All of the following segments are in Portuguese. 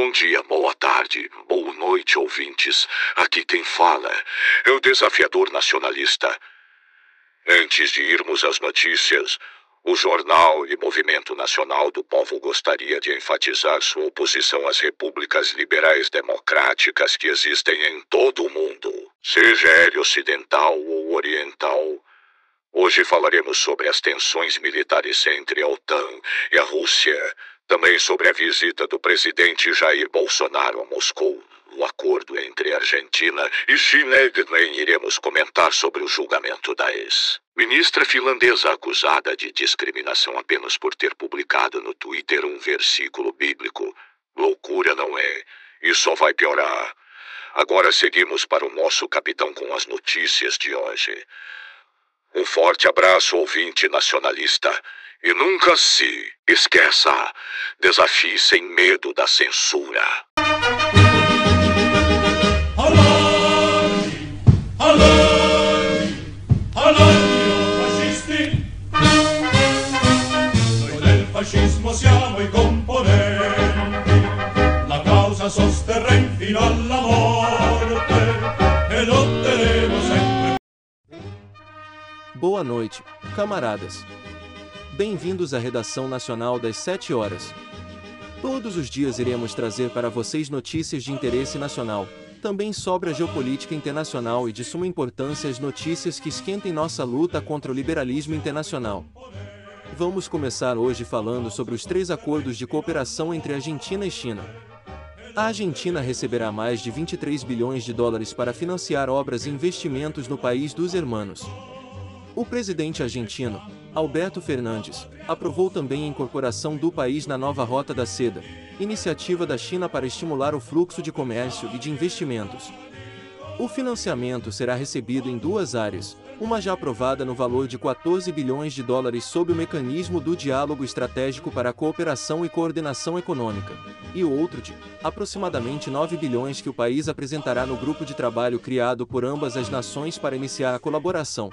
Bom dia, boa tarde, boa noite, ouvintes. Aqui quem fala é o desafiador nacionalista. Antes de irmos às notícias, o Jornal e Movimento Nacional do Povo gostaria de enfatizar sua oposição às repúblicas liberais democráticas que existem em todo o mundo, seja ele ocidental ou oriental. Hoje falaremos sobre as tensões militares entre a OTAN e a Rússia também sobre a visita do presidente Jair Bolsonaro a Moscou, o acordo entre Argentina e China e também iremos comentar sobre o julgamento da ex-ministra finlandesa acusada de discriminação apenas por ter publicado no Twitter um versículo bíblico. Loucura não é? E só vai piorar. Agora seguimos para o nosso capitão com as notícias de hoje. Um forte abraço, ouvinte nacionalista. E nunca se esqueça, desafie sem medo da censura. Alarmi, alarmi, camaradas. Bem-vindos à redação nacional das 7 horas. Todos os dias iremos trazer para vocês notícias de interesse nacional, também sobre a geopolítica internacional e de suma importância as notícias que esquentem nossa luta contra o liberalismo internacional. Vamos começar hoje falando sobre os três acordos de cooperação entre Argentina e China. A Argentina receberá mais de 23 bilhões de dólares para financiar obras e investimentos no país dos hermanos. O presidente argentino, Alberto Fernandes, aprovou também a incorporação do país na nova Rota da Seda, iniciativa da China para estimular o fluxo de comércio e de investimentos. O financiamento será recebido em duas áreas, uma já aprovada no valor de 14 bilhões de dólares sob o mecanismo do Diálogo Estratégico para a Cooperação e Coordenação Econômica, e outro de, aproximadamente 9 bilhões que o país apresentará no grupo de trabalho criado por ambas as nações para iniciar a colaboração.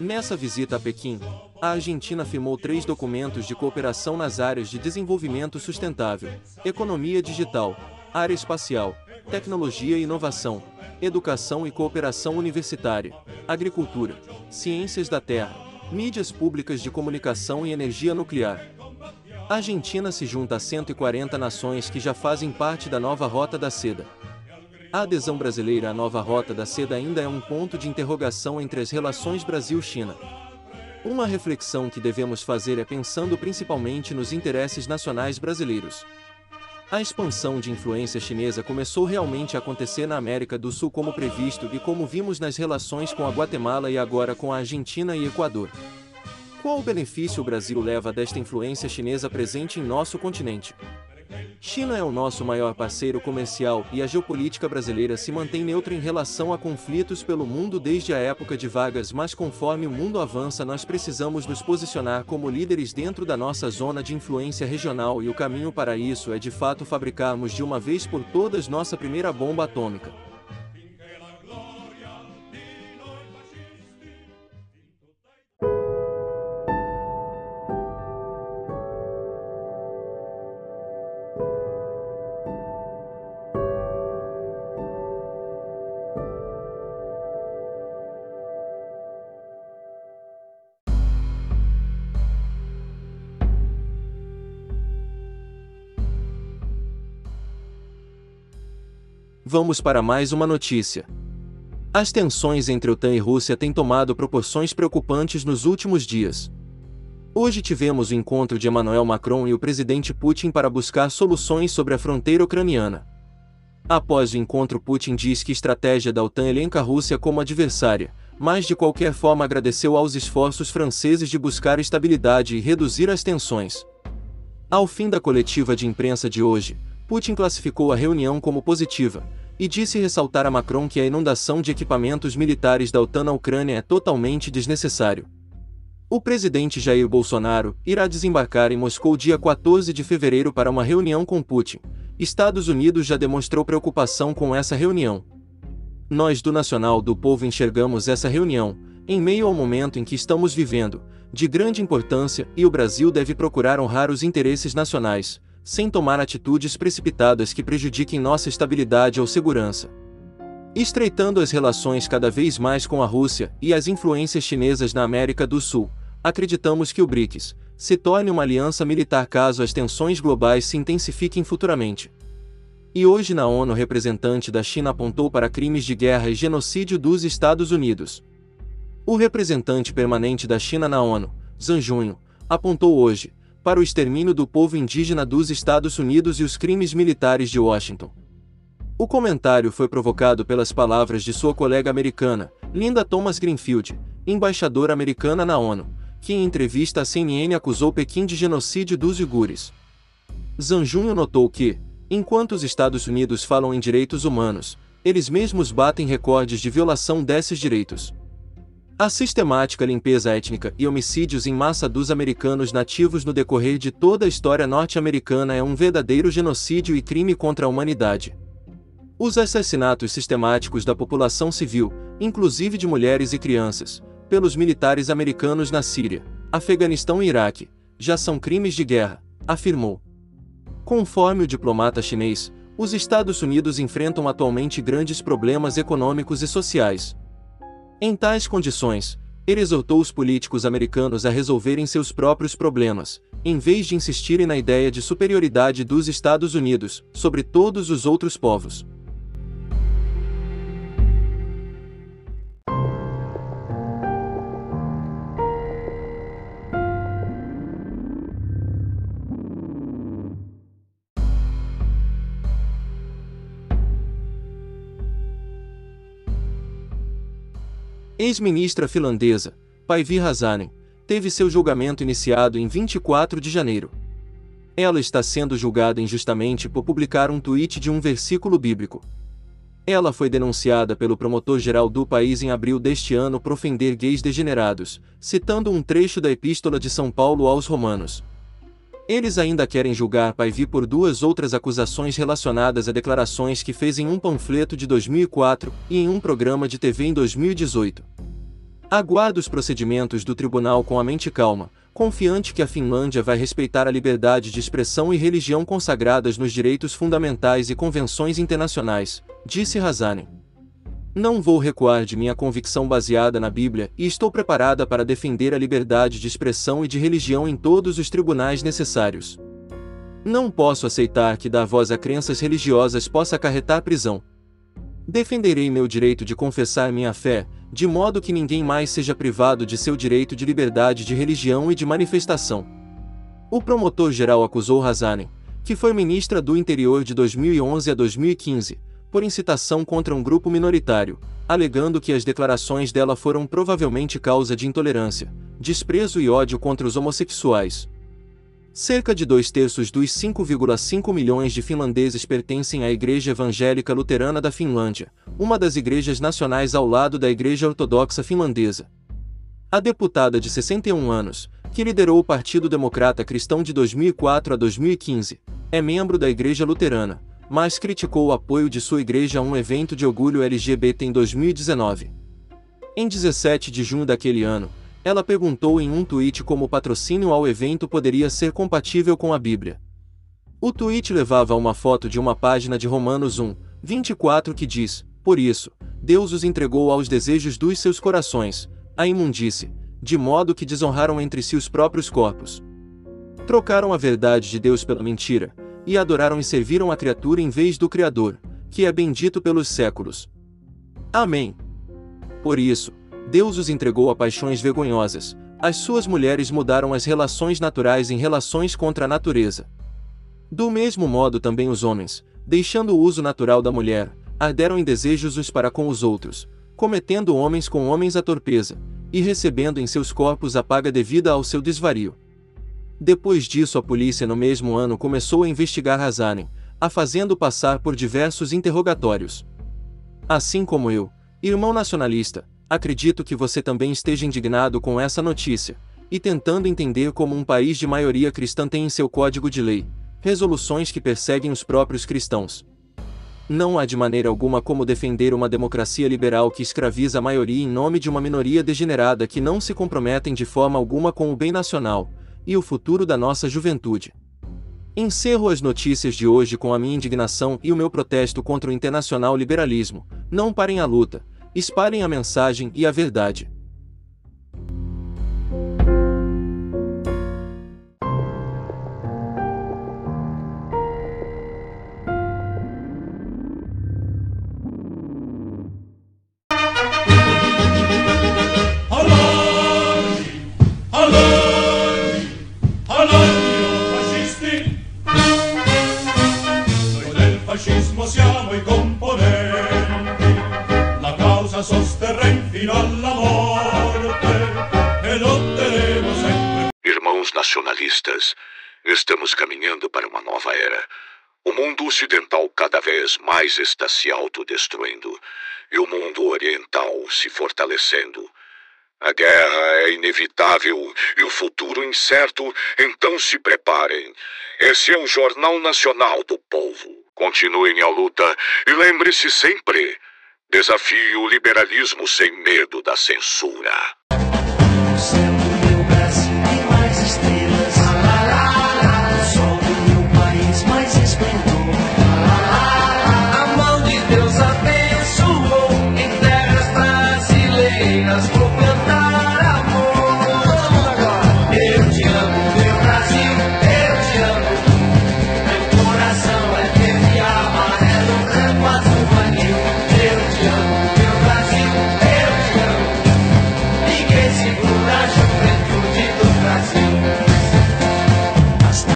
Nessa visita a Pequim, a Argentina firmou três documentos de cooperação nas áreas de desenvolvimento sustentável, economia digital, área espacial, tecnologia e inovação, educação e cooperação universitária, agricultura, ciências da terra, mídias públicas de comunicação e energia nuclear. A Argentina se junta a 140 nações que já fazem parte da nova Rota da Seda. A adesão brasileira à nova Rota da Seda ainda é um ponto de interrogação entre as relações Brasil-China. Uma reflexão que devemos fazer é pensando principalmente nos interesses nacionais brasileiros. A expansão de influência chinesa começou realmente a acontecer na América do Sul como previsto e como vimos nas relações com a Guatemala e agora com a Argentina e Equador. Qual o benefício o Brasil leva desta influência chinesa presente em nosso continente? China é o nosso maior parceiro comercial e a geopolítica brasileira se mantém neutra em relação a conflitos pelo mundo desde a época de Vargas, mas conforme o mundo avança, nós precisamos nos posicionar como líderes dentro da nossa zona de influência regional e o caminho para isso é de fato fabricarmos de uma vez por todas nossa primeira bomba atômica. Vamos para mais uma notícia. As tensões entre OTAN e Rússia têm tomado proporções preocupantes nos últimos dias. Hoje tivemos o encontro de Emmanuel Macron e o presidente Putin para buscar soluções sobre a fronteira ucraniana. Após o encontro, Putin diz que a estratégia da OTAN elenca a Rússia como adversária, mas de qualquer forma agradeceu aos esforços franceses de buscar estabilidade e reduzir as tensões. Ao fim da coletiva de imprensa de hoje, Putin classificou a reunião como positiva, e disse ressaltar a Macron que a inundação de equipamentos militares da OTAN na Ucrânia é totalmente desnecessário. O presidente Jair Bolsonaro irá desembarcar em Moscou dia 14 de fevereiro para uma reunião com Putin. Estados Unidos já demonstrou preocupação com essa reunião. Nós do Nacional do Povo enxergamos essa reunião, em meio ao momento em que estamos vivendo, de grande importância e o Brasil deve procurar honrar os interesses nacionais, sem tomar atitudes precipitadas que prejudiquem nossa estabilidade ou segurança. Estreitando as relações cada vez mais com a Rússia e as influências chinesas na América do Sul, acreditamos que o BRICS se torne uma aliança militar caso as tensões globais se intensifiquem futuramente. E hoje na ONU, o representante da China apontou para crimes de guerra e genocídio dos Estados Unidos. O representante permanente da China na ONU, Zhang Junho, apontou hoje para o extermínio do povo indígena dos Estados Unidos e os crimes militares de Washington. O comentário foi provocado pelas palavras de sua colega americana, Linda Thomas Greenfield, embaixadora americana na ONU, que em entrevista à CNN acusou Pequim de genocídio dos uigures. Zanjunho notou que, enquanto os Estados Unidos falam em direitos humanos, eles mesmos batem recordes de violação desses direitos. A sistemática limpeza étnica e homicídios em massa dos americanos nativos no decorrer de toda a história norte-americana é um verdadeiro genocídio e crime contra a humanidade. Os assassinatos sistemáticos da população civil, inclusive de mulheres e crianças, pelos militares americanos na Síria, Afeganistão e Iraque, já são crimes de guerra, afirmou. Conforme o diplomata chinês, os Estados Unidos enfrentam atualmente grandes problemas econômicos e sociais. Em tais condições, ele exortou os políticos americanos a resolverem seus próprios problemas, em vez de insistirem na ideia de superioridade dos Estados Unidos sobre todos os outros povos. Ex-ministra finlandesa, Päivi Räsänen, teve seu julgamento iniciado em 24 de janeiro. Ela está sendo julgada injustamente por publicar um tweet de um versículo bíblico. Ela foi denunciada pelo promotor-geral do país em abril deste ano por ofender gays degenerados, citando um trecho da Epístola de São Paulo aos Romanos. Eles ainda querem julgar Paivi por duas outras acusações relacionadas a declarações que fez em um panfleto de 2004 e em um programa de TV em 2018. Aguardo os procedimentos do tribunal com a mente calma, confiante que a Finlândia vai respeitar a liberdade de expressão e religião consagradas nos direitos fundamentais e convenções internacionais, disse Hazanen. Não vou recuar de minha convicção baseada na Bíblia e estou preparada para defender a liberdade de expressão e de religião em todos os tribunais necessários. Não posso aceitar que dar voz a crenças religiosas possa acarretar prisão. Defenderei meu direito de confessar minha fé, de modo que ninguém mais seja privado de seu direito de liberdade de religião e de manifestação. O promotor-geral acusou Hazanen, que foi ministra do Interior de 2011 a 2015, por incitação contra um grupo minoritário, alegando que as declarações dela foram provavelmente causa de intolerância, desprezo e ódio contra os homossexuais. Cerca de dois terços dos 5,5 milhões de finlandeses pertencem à Igreja Evangélica Luterana da Finlândia, uma das igrejas nacionais ao lado da Igreja Ortodoxa Finlandesa. A deputada de 61 anos, que liderou o Partido Democrata Cristão de 2004 a 2015, é membro da Igreja Luterana, mas criticou o apoio de sua igreja a um evento de orgulho LGBT em 2019. Em 17 de junho daquele ano, ela perguntou em um tweet como o patrocínio ao evento poderia ser compatível com a Bíblia. O tweet levava uma foto de uma página de Romanos 1, 24 que diz: Por isso, Deus os entregou aos desejos dos seus corações, a imundície, de modo que desonraram entre si os próprios corpos. Trocaram a verdade de Deus pela mentira, e adoraram e serviram a criatura em vez do Criador, que é bendito pelos séculos. Amém. Por isso, Deus os entregou a paixões vergonhosas, as suas mulheres mudaram as relações naturais em relações contra a natureza. Do mesmo modo também os homens, deixando o uso natural da mulher, arderam em desejos uns para com os outros, cometendo homens com homens a torpeza, e recebendo em seus corpos a paga devida ao seu desvario. Depois disso, a polícia no mesmo ano começou a investigar Hazanen, a fazendo passar por diversos interrogatórios. Assim como eu, irmão nacionalista, acredito que você também esteja indignado com essa notícia, e tentando entender como um país de maioria cristã tem em seu código de lei resoluções que perseguem os próprios cristãos. Não há de maneira alguma como defender uma democracia liberal que escraviza a maioria em nome de uma minoria degenerada que não se comprometem de forma alguma com o bem nacional, e o futuro da nossa juventude. Encerro as notícias de hoje com a minha indignação e o meu protesto contra o internacional liberalismo. Não parem a luta, espalhem a mensagem e a verdade. Nacionalistas, estamos caminhando para uma nova era. O mundo ocidental cada vez mais está se autodestruindo e o mundo oriental se fortalecendo. A guerra é inevitável e o futuro incerto, então se preparem. Esse é o Jornal Nacional do Povo. Continuem a luta e lembre-se sempre: desafie o liberalismo sem medo da censura.